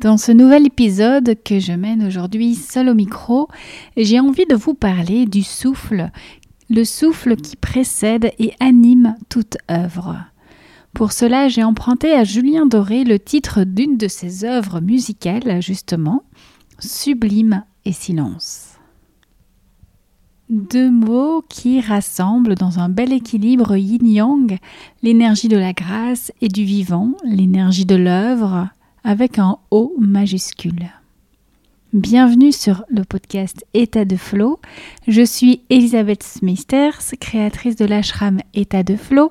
Dans ce nouvel épisode que je mène aujourd'hui seul au micro, j'ai envie de vous parler du souffle, le souffle qui précède et anime toute œuvre. Pour cela, j'ai emprunté à Julien Doré le titre d'une de ses œuvres musicales, justement, Sublime et silence. Deux mots qui rassemblent dans un bel équilibre yin-yang l'énergie de la grâce et du vivant, l'énergie de l'œuvre, avec un O majuscule. Bienvenue sur le podcast État de Flow. Je suis Elisabeth Smithers, créatrice de l'ashram État de Flow,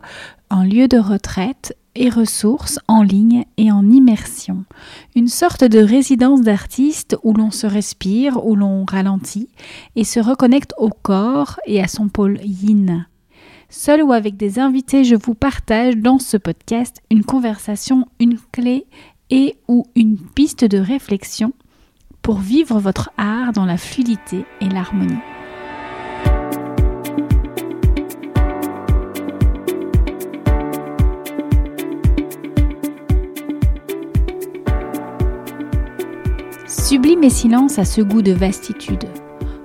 un lieu de retraite et ressources en ligne et en immersion. Une sorte de résidence d'artiste où l'on se respire, où l'on ralentit et se reconnecte au corps et à son pôle yin. Seul ou avec des invités, je vous partage dans ce podcast une conversation, une clé et ou une piste de réflexion pour vivre votre art dans la fluidité et l'harmonie. Sublime et silence a ce goût de vastitude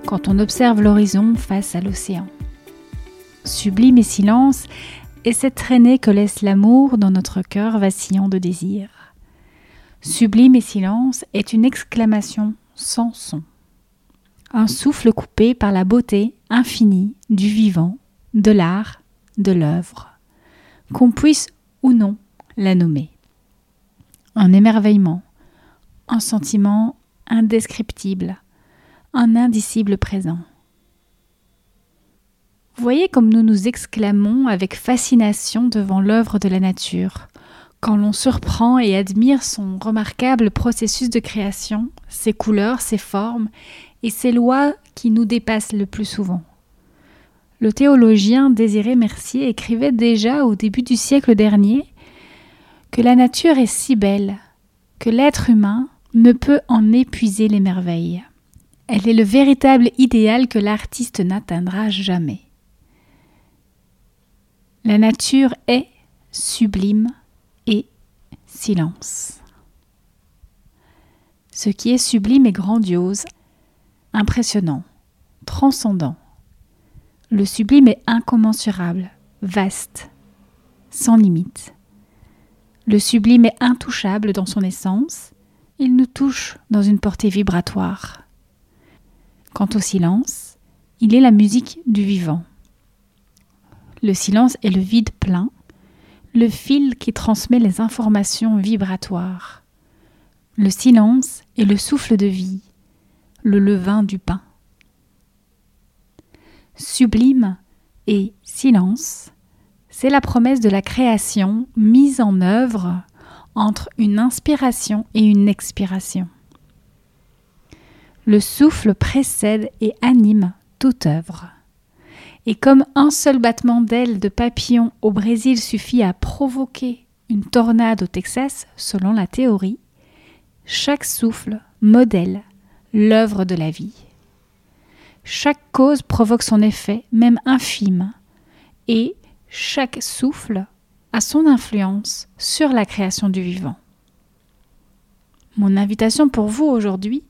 quand on observe l'horizon face à l'océan. Sublime et silence est cette traînée que laisse l'amour dans notre cœur vacillant de désir. Sublime et silence est une exclamation sans son. Un souffle coupé par la beauté infinie du vivant, de l'art, de l'œuvre, qu'on puisse ou non la nommer. Un émerveillement, un sentiment indescriptible, un indicible présent. Voyez comme nous nous exclamons avec fascination devant l'œuvre de la nature, quand l'on surprend et admire son remarquable processus de création, ses couleurs, ses formes et ses lois qui nous dépassent le plus souvent. Le théologien Désiré Mercier écrivait déjà au début du siècle dernier que la nature est si belle que l'être humain ne peut en épuiser les merveilles. Elle est le véritable idéal que l'artiste n'atteindra jamais. La nature est sublime et silence. Ce qui est sublime et grandiose, impressionnant, transcendant. Le sublime est incommensurable, vaste, sans limite. Le sublime est intouchable dans son essence, il nous touche dans une portée vibratoire. Quant au silence, il est la musique du vivant. Le silence est le vide plein, le fil qui transmet les informations vibratoires. Le silence est le souffle de vie, le levain du pain. Sublime et silence, c'est la promesse de la création mise en œuvre entre une inspiration et une expiration. Le souffle précède et anime toute œuvre. Et comme un seul battement d'ailes de papillon au Brésil suffit à provoquer une tornade au Texas, selon la théorie, chaque souffle modèle l'œuvre de la vie. Chaque cause provoque son effet, même infime, et chaque souffle a son influence sur la création du vivant. Mon invitation pour vous aujourd'hui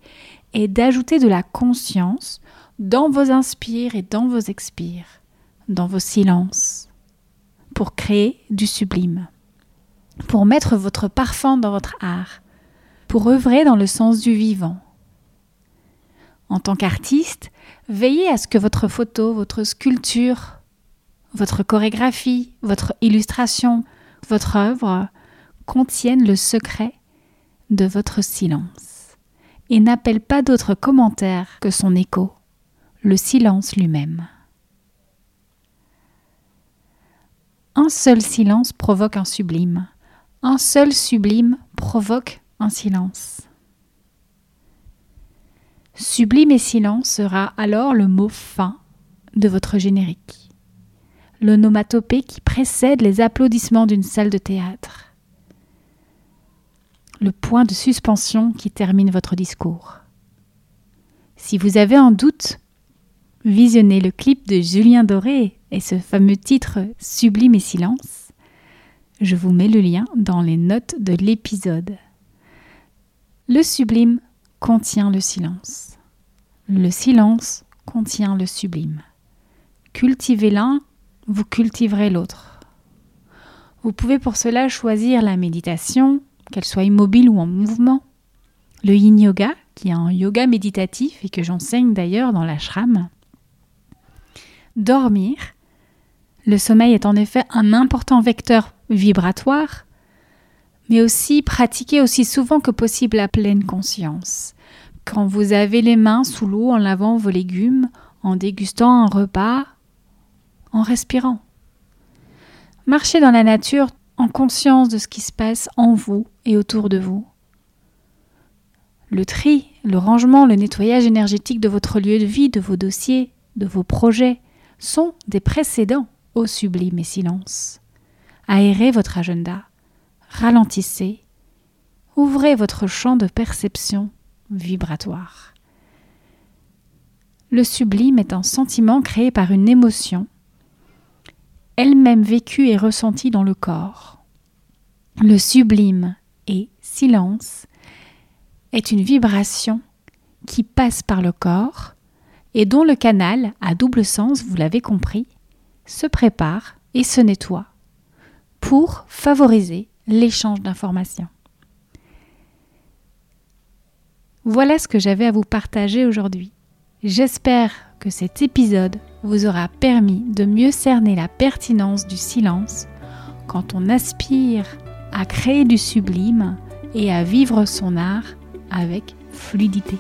est d'ajouter de la conscience dans vos inspires et dans vos expires, dans vos silences, pour créer du sublime, pour mettre votre parfum dans votre art, pour œuvrer dans le sens du vivant. En tant qu'artiste, veillez à ce que votre photo, votre sculpture, votre chorégraphie, votre illustration, votre œuvre contiennent le secret de votre silence et n'appellent pas d'autres commentaires que son écho le silence lui-même. Un seul silence provoque un sublime, un seul sublime provoque un silence. Sublime et silence sera alors le mot fin de votre générique, l'onomatopée qui précède les applaudissements d'une salle de théâtre, le point de suspension qui termine votre discours. Si vous avez un doute Visionnez le clip de Julien Doré et ce fameux titre Sublime et silence. Je vous mets le lien dans les notes de l'épisode. Le sublime contient le silence. Le silence contient le sublime. Cultivez l'un, vous cultiverez l'autre. Vous pouvez pour cela choisir la méditation, qu'elle soit immobile ou en mouvement, le yin yoga, qui est un yoga méditatif et que j'enseigne d'ailleurs dans l'ashram, dormir. Le sommeil est en effet un important vecteur vibratoire, mais aussi pratiquer aussi souvent que possible la pleine conscience. Quand vous avez les mains sous l'eau en lavant vos légumes, en dégustant un repas, en respirant. Marchez dans la nature en conscience de ce qui se passe en vous et autour de vous. Le tri, le rangement, le nettoyage énergétique de votre lieu de vie, de vos dossiers, de vos projets sont des précédents au sublime et silence. Aérez votre agenda, ralentissez, ouvrez votre champ de perception vibratoire. Le sublime est un sentiment créé par une émotion, elle-même vécue et ressentie dans le corps. Le sublime et silence est une vibration qui passe par le corps et dont le canal, à double sens, vous l'avez compris, se prépare et se nettoie pour favoriser l'échange d'informations. Voilà ce que j'avais à vous partager aujourd'hui. J'espère que cet épisode vous aura permis de mieux cerner la pertinence du silence quand on aspire à créer du sublime et à vivre son art avec fluidité.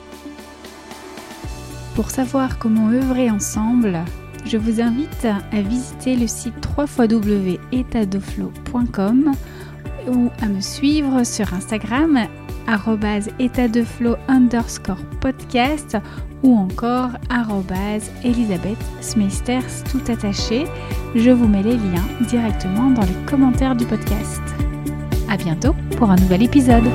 Pour savoir comment œuvrer ensemble, je vous invite à visiter le site www.etadoflow.com ou à me suivre sur Instagram état underscore podcast ou encore Elisabeth Smasters tout attaché. Je vous mets les liens directement dans les commentaires du podcast. À bientôt pour un nouvel épisode.